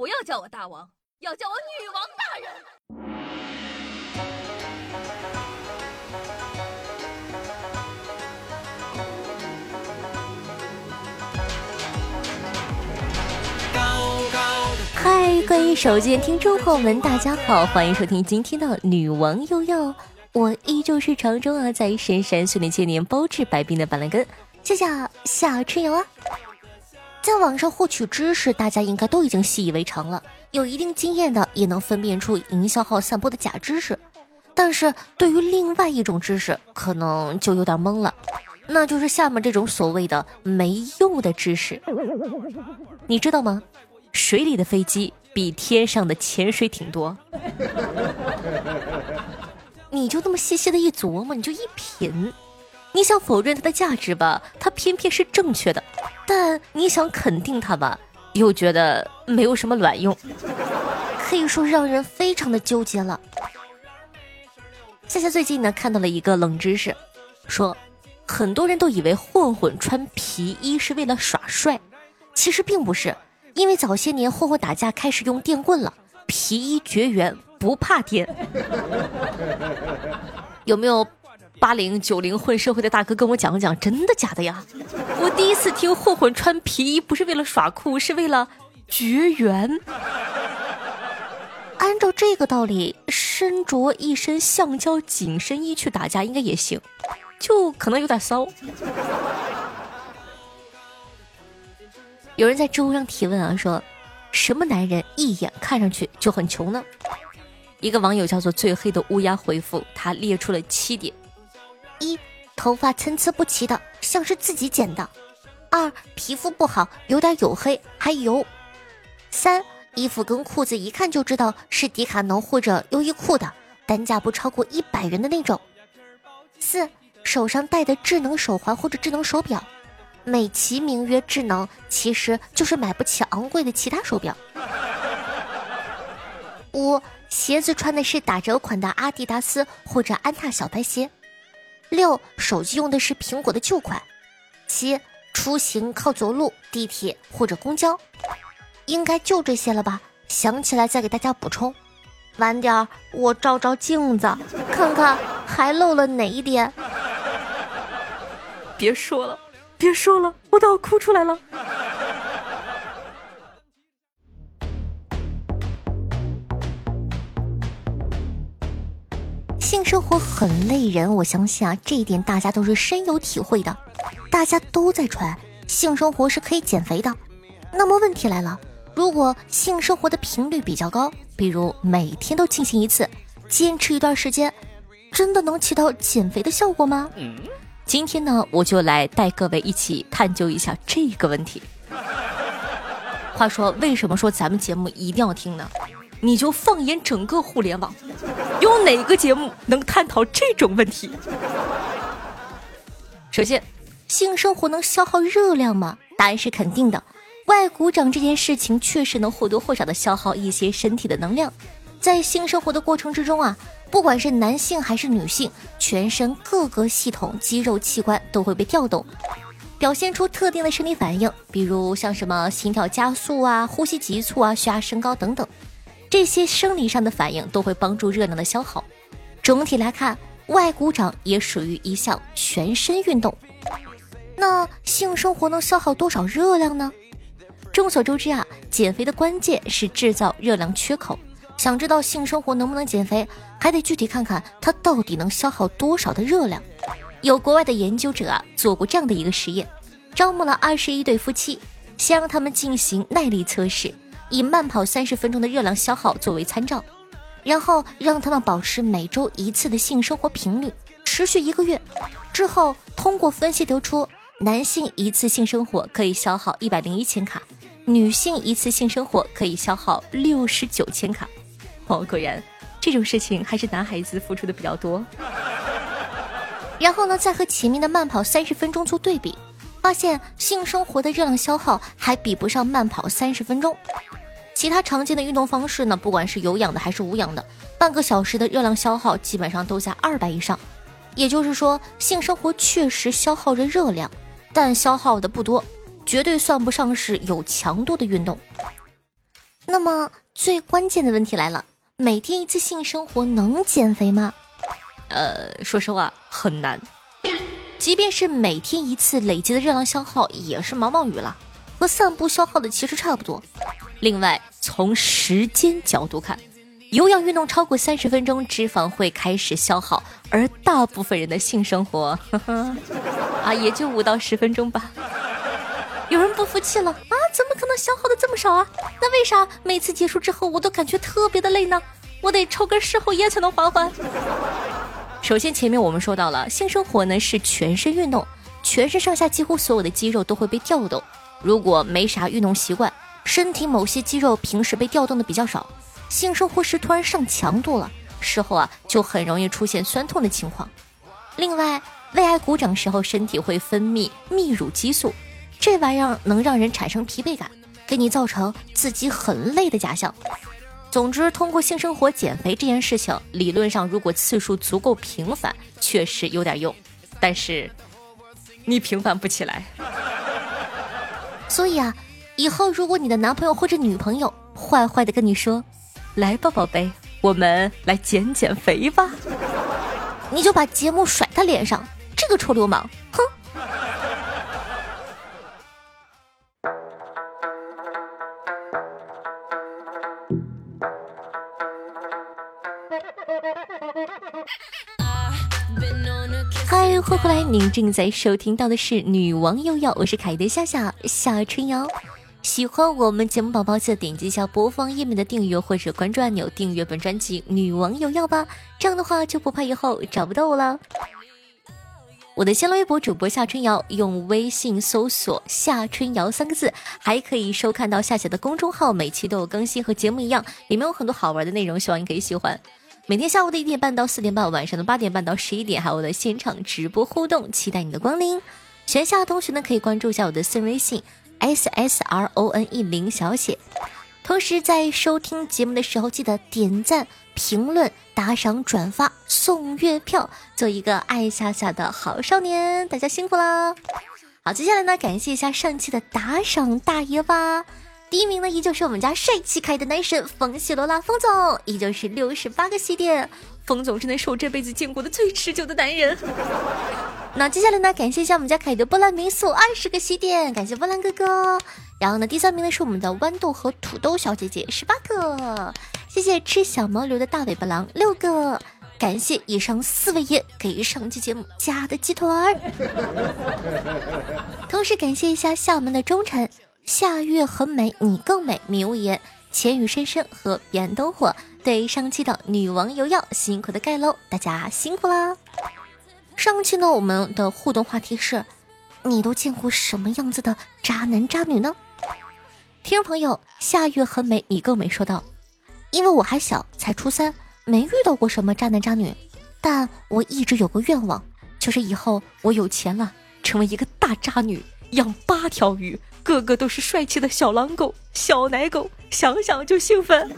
不要叫我大王，要叫我女王大人。嗨，各位手机听众朋友们，大家好，欢迎收听今天的女王又要。我依旧是常州啊，在深山训练千年、包治百病的板蓝根，谢谢小春游啊。在网上获取知识，大家应该都已经习以为常了，有一定经验的也能分辨出营销号散播的假知识。但是对于另外一种知识，可能就有点懵了，那就是下面这种所谓的没用的知识，你知道吗？水里的飞机比天上的潜水艇多。你就那么细细的一琢磨，你就一品，你想否认它的价值吧，它偏偏是正确的；但你想肯定它吧，又觉得没有什么卵用，可以说让人非常的纠结了。夏夏最近呢看到了一个冷知识，说很多人都以为混混穿皮衣是为了耍帅，其实并不是，因为早些年混混打架开始用电棍了，皮衣绝缘。不怕电，有没有八零九零混社会的大哥跟我讲讲，真的假的呀？我第一次听混混穿皮衣不是为了耍酷，是为了绝缘。按照这个道理，身着一身橡胶紧身衣去打架应该也行，就可能有点骚。有人在知乎上提问啊，说什么男人一眼看上去就很穷呢？一个网友叫做最黑的乌鸦回复，他列出了七点：一、头发参差不齐的，像是自己剪的；二、皮肤不好，有点黝黑，还油；三、衣服跟裤子一看就知道是迪卡侬或者优衣库的，单价不超过一百元的那种；四、手上戴的智能手环或者智能手表，美其名曰智能，其实就是买不起昂贵的其他手表；五。鞋子穿的是打折款的阿迪达斯或者安踏小白鞋。六，手机用的是苹果的旧款。七，出行靠走路、地铁或者公交。应该就这些了吧？想起来再给大家补充。晚点儿我照照镜子，看看还漏了哪一点。别说了，别说了，我都要哭出来了。生活很累人，我相信啊，这一点大家都是深有体会的。大家都在传性生活是可以减肥的，那么问题来了，如果性生活的频率比较高，比如每天都进行一次，坚持一段时间，真的能起到减肥的效果吗？今天呢，我就来带各位一起探究一下这个问题。话说，为什么说咱们节目一定要听呢？你就放眼整个互联网，有哪个节目能探讨这种问题？首先，性生活能消耗热量吗？答案是肯定的。外鼓掌这件事情确实能或多或少的消耗一些身体的能量。在性生活的过程之中啊，不管是男性还是女性，全身各个系统、肌肉器官都会被调动，表现出特定的生理反应，比如像什么心跳加速啊、呼吸急促啊、血压升高等等。这些生理上的反应都会帮助热量的消耗。整体来看，外鼓掌也属于一项全身运动。那性生活能消耗多少热量呢？众所周知啊，减肥的关键是制造热量缺口。想知道性生活能不能减肥，还得具体看看它到底能消耗多少的热量。有国外的研究者啊，做过这样的一个实验，招募了二十一对夫妻，先让他们进行耐力测试。以慢跑三十分钟的热量消耗作为参照，然后让他们保持每周一次的性生活频率，持续一个月之后，通过分析得出，男性一次性生活可以消耗一百零一千卡，女性一次性生活可以消耗六十九千卡。哦，果然这种事情还是男孩子付出的比较多。然后呢，再和前面的慢跑三十分钟做对比，发现性生活的热量消耗还比不上慢跑三十分钟。其他常见的运动方式呢，不管是有氧的还是无氧的，半个小时的热量消耗基本上都在二百以上。也就是说，性生活确实消耗着热量，但消耗的不多，绝对算不上是有强度的运动。那么最关键的问题来了，每天一次性生活能减肥吗？呃，说实话很难。即便是每天一次，累积的热量消耗也是毛毛雨了，和散步消耗的其实差不多。另外，从时间角度看，有氧运动超过三十分钟，脂肪会开始消耗，而大部分人的性生活，呵 呵啊，也就五到十分钟吧。有人不服气了啊！怎么可能消耗的这么少啊？那为啥每次结束之后我都感觉特别的累呢？我得抽根事后烟才能缓缓。首先，前面我们说到了，性生活呢是全身运动，全身上下几乎所有的肌肉都会被调动。如果没啥运动习惯，身体某些肌肉平时被调动的比较少，性生活时突然上强度了，事后啊就很容易出现酸痛的情况。另外，为爱鼓掌时候，身体会分泌泌乳激素。这玩意儿能让人产生疲惫感，给你造成自己很累的假象。总之，通过性生活减肥这件事情，理论上如果次数足够频繁，确实有点用。但是你频繁不起来。所以啊，以后如果你的男朋友或者女朋友坏坏的跟你说：“来吧，宝贝，我们来减减肥吧。”你就把节目甩他脸上，这个臭流氓，哼！嗨，欢迎回来！您正在收听到的是《女王又要》，我是凯的夏夏夏春瑶。喜欢我们节目宝宝，记得点击一下播放页面的订阅或者关注按钮，订阅本专辑《女王又要》吧。这样的话就不怕以后找不到我了。我的新浪微博主播夏春瑶，用微信搜索“夏春瑶”三个字，还可以收看到夏夏的公众号，每期都有更新，和节目一样，里面有很多好玩的内容，希望你可以喜欢。每天下午的一点半到四点半，晚上的八点半到十一点，还有我的现场直播互动，期待你的光临。全校同学呢，可以关注一下我的私人微信 s s r o n e 零小写。同时在收听节目的时候，记得点赞。评论、打赏、转发、送月票，做一个爱夏夏的好少年，大家辛苦啦！好，接下来呢，感谢一下上期的打赏大爷吧。第一名呢，依旧是我们家帅气可爱的男神冯喜罗拉风总，依旧是六十八个喜点。风总真的是我这辈子见过的最持久的男人。那接下来呢，感谢一下我们家凯的波兰民宿二十个喜点，感谢波兰哥哥。然后呢，第三名呢是我们的豌豆和土豆小姐姐，十八个。谢谢吃小毛驴的大尾巴狼六个，感谢以上四位爷给上期节目加的鸡腿儿，同时感谢一下厦门的忠臣夏月很美，你更美，迷雾言，浅雨深深和彼岸灯火对上期的女王有药辛苦的盖楼，大家辛苦啦！上期呢，我们的互动话题是，你都见过什么样子的渣男渣女呢？听众朋友夏月很美，你更美，说道。因为我还小，才初三，没遇到过什么渣男渣女，但我一直有个愿望，就是以后我有钱了，成为一个大渣女，养八条鱼，个个都是帅气的小狼狗、小奶狗，想想就兴奋。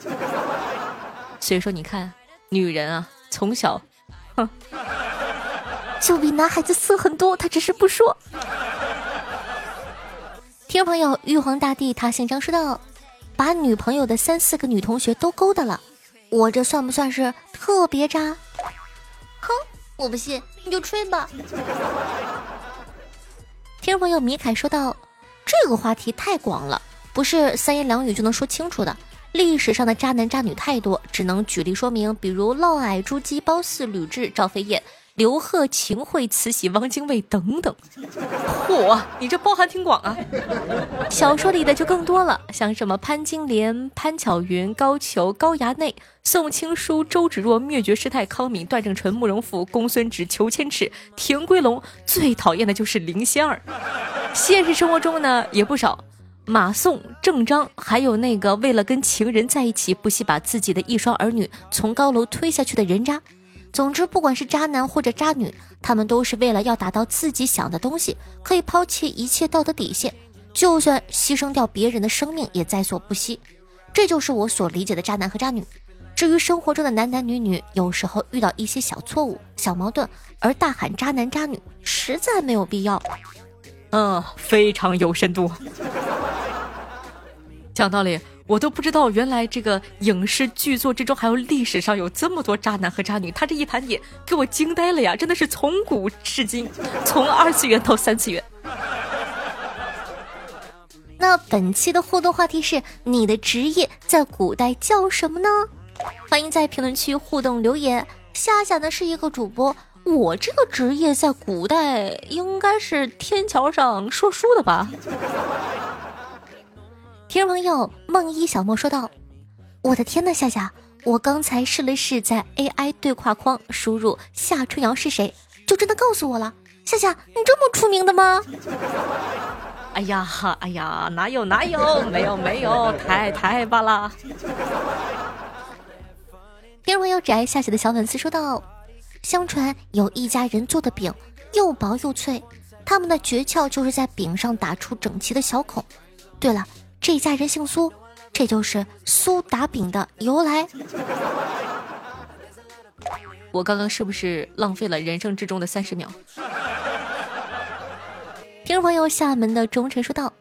所以说，你看，女人啊，从小，哼，就比男孩子色很多，他只是不说。听众朋友，玉皇大帝他姓张，说道。把女朋友的三四个女同学都勾搭了，我这算不算是特别渣？哼，我不信，你就吹吧。听众朋友米凯说道：“这个话题太广了，不是三言两语就能说清楚的。历史上的渣男渣女太多，只能举例说明，比如嫪毐、朱姬、褒姒、吕雉、赵飞燕。”刘贺、秦桧、慈禧、汪精卫等等，嚯，你这包含挺广啊！小说里的就更多了，像什么潘金莲、潘巧云、高俅、高衙内、宋青书、周芷若、灭绝师太、康敏、段正淳、慕容复、公孙止、裘千尺、田归龙，最讨厌的就是林仙儿。现实生活中呢也不少，马宋、郑章，还有那个为了跟情人在一起，不惜把自己的一双儿女从高楼推下去的人渣。总之，不管是渣男或者渣女，他们都是为了要达到自己想的东西，可以抛弃一切道德底线，就算牺牲掉别人的生命也在所不惜。这就是我所理解的渣男和渣女。至于生活中的男男女女，有时候遇到一些小错误、小矛盾而大喊渣男渣女，实在没有必要。嗯，非常有深度。讲道理，我都不知道原来这个影视剧作之中还有历史上有这么多渣男和渣女。他这一盘点给我惊呆了呀！真的是从古至今，从二次元到三次元。那本期的互动话题是：你的职业在古代叫什么呢？欢迎在评论区互动留言。夏夏呢是一个主播，我这个职业在古代应该是天桥上说书的吧。听众朋友梦一小莫说道：“我的天呐，夏夏，我刚才试了试在 AI 对话框输入夏春瑶是谁，就真的告诉我了。夏夏，你这么出名的吗？” 哎呀哈，哎呀，哪有哪有，没有没有，太太棒了！听众朋友只爱夏夏的小粉丝说道：“相传有一家人做的饼又薄又脆，他们的诀窍就是在饼上打出整齐的小孔。对了，这家人姓苏，这就是苏打饼的由来。我刚刚是不是浪费了人生之中的三十秒？”听众朋友，厦门的忠臣说道：“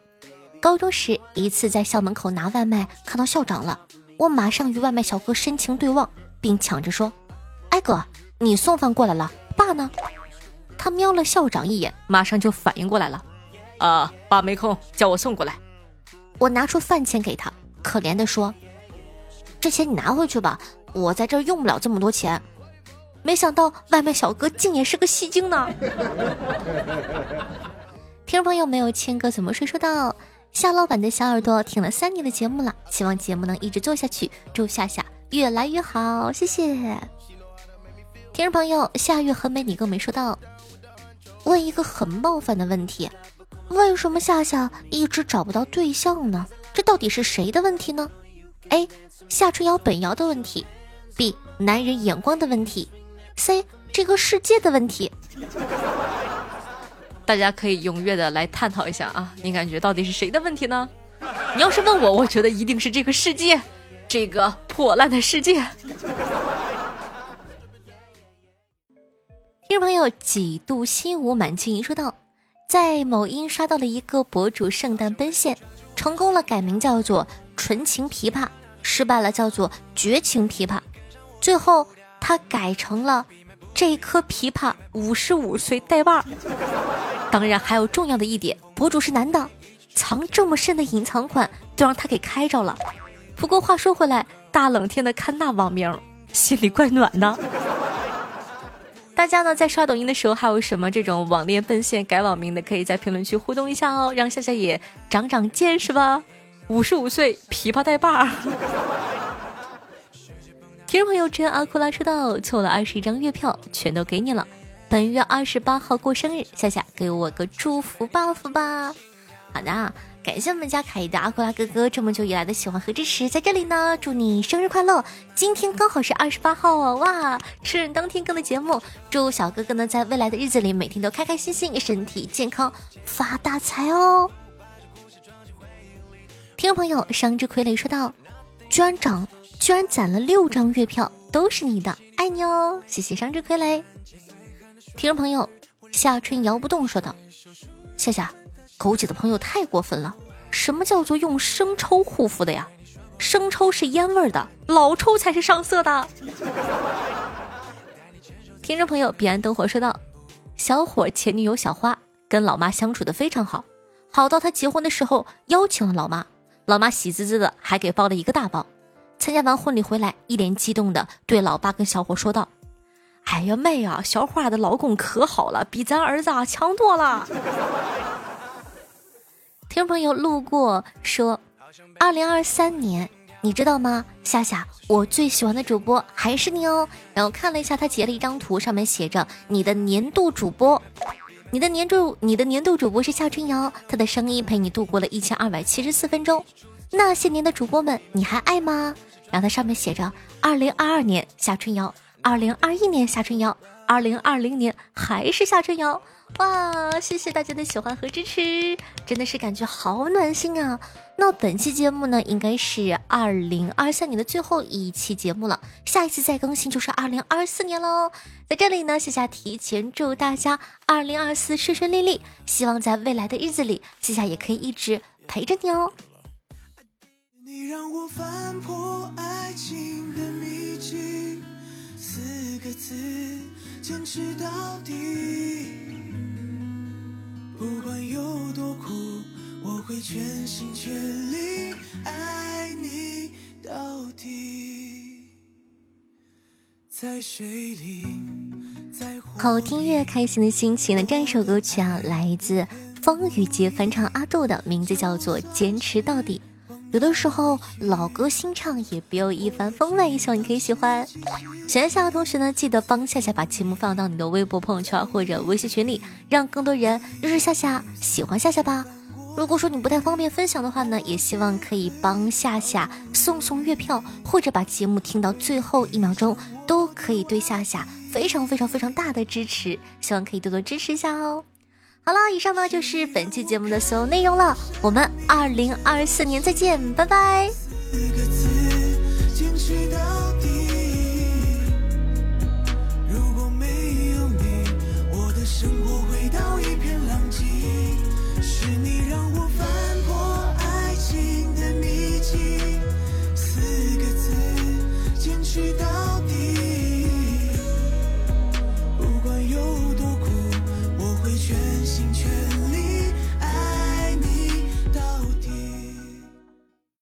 高中时一次在校门口拿外卖，看到校长了，我马上与外卖小哥深情对望，并抢着说：‘哎哥，你送饭过来了，爸呢？’他瞄了校长一眼，马上就反应过来了：‘啊，爸没空，叫我送过来。’我拿出饭钱给他，可怜的说：‘这钱你拿回去吧，我在这儿用不了这么多钱。’没想到外卖小哥竟也是个戏精呢。”听众朋友没有亲哥怎么说？说到夏老板的小耳朵听了三年的节目了，希望节目能一直做下去。祝夏夏越来越好，谢谢。听众朋友夏月很美，你更没说到。问一个很冒犯的问题：为什么夏夏一直找不到对象呢？这到底是谁的问题呢？A. 夏春瑶本瑶的问题；B. 男人眼光的问题；C. 这个世界的问题。大家可以踊跃的来探讨一下啊！你感觉到底是谁的问题呢？你要是问我，我觉得一定是这个世界，这个破烂的世界。听众朋友，几度心无满清一说道，在某音刷到了一个博主圣诞奔现，成功了改名叫做纯情琵琶，失败了叫做绝情琵琶，最后他改成了这颗琵琶五十五岁带把。当然，还有重要的一点，博主是男的，藏这么深的隐藏款都让他给开着了。不过话说回来，大冷天的看那网名，心里怪暖的。大家呢在刷抖音的时候，还有什么这种网恋奔现改网名的，可以在评论区互动一下哦，让夏夏也长长见识吧。五十五岁琵琶带把。听众朋友，真阿库拉说道凑了二十一张月票，全都给你了。本月二十八号过生日，夏夏给我个祝福 buff 吧。好的，感谢我们家凯伊的阿库拉哥哥这么久以来的喜欢和支持，在这里呢，祝你生日快乐！今天刚好是二十八号哦，哇，生日当天更的节目，祝小哥哥呢在未来的日子里每天都开开心心，身体健康，发大财哦。听众朋友，伤之傀儡说道：“居然涨，居然攒了六张月票，都是你的，爱你哦，谢谢伤之傀儡。”听众朋友夏春摇不动说道：“夏夏，枸杞的朋友太过分了。什么叫做用生抽护肤的呀？生抽是烟味的，老抽才是上色的。”听众朋友彼岸灯火说道：“小伙前女友小花跟老妈相处的非常好，好到他结婚的时候邀请了老妈，老妈喜滋滋的还给包了一个大包。参加完婚礼回来，一脸激动的对老爸跟小伙说道。”哎呀妹呀，小花的老公可好了，比咱儿子啊强多了。听众朋友路过说，二零二三年，你知道吗？夏夏，我最喜欢的主播还是你哦。然后看了一下，他截了一张图，上面写着你的年度主播，你的年度你的年度主播是夏春瑶，他的声音陪你度过了一千二百七十四分钟。那些年的主播们，你还爱吗？然后它上面写着二零二二年夏春瑶。二零二一年夏春瑶，二零二零年还是夏春瑶，哇！谢谢大家的喜欢和支持，真的是感觉好暖心啊。那本期节目呢，应该是二零二三年的最后一期节目了，下一次再更新就是二零二四年喽。在这里呢，夏夏提前祝大家二零二四顺顺利利，希望在未来的日子里，夏夏也可以一直陪着你哦。你让我翻破爱情的秘境，四个字，坚持到底。不管有多苦，我会全心全力爱你到底。在水里，在好听越开心的心情的，这一首歌曲啊，来自方宇杰翻唱阿杜的，名字叫做《坚持到底》。有的时候老歌新唱也别有一番风味，希望你可以喜欢。喜欢夏夏同学呢，记得帮夏夏把节目放到你的微博朋友圈或者微信群里，让更多人认识夏夏，喜欢夏夏吧。如果说你不太方便分享的话呢，也希望可以帮夏夏送送月票，或者把节目听到最后一秒钟，都可以对夏夏非常非常非常大的支持。希望可以多多支持一下哦。好了，以上呢就是本期节目的所有内容了，我们二零二四年再见，拜拜。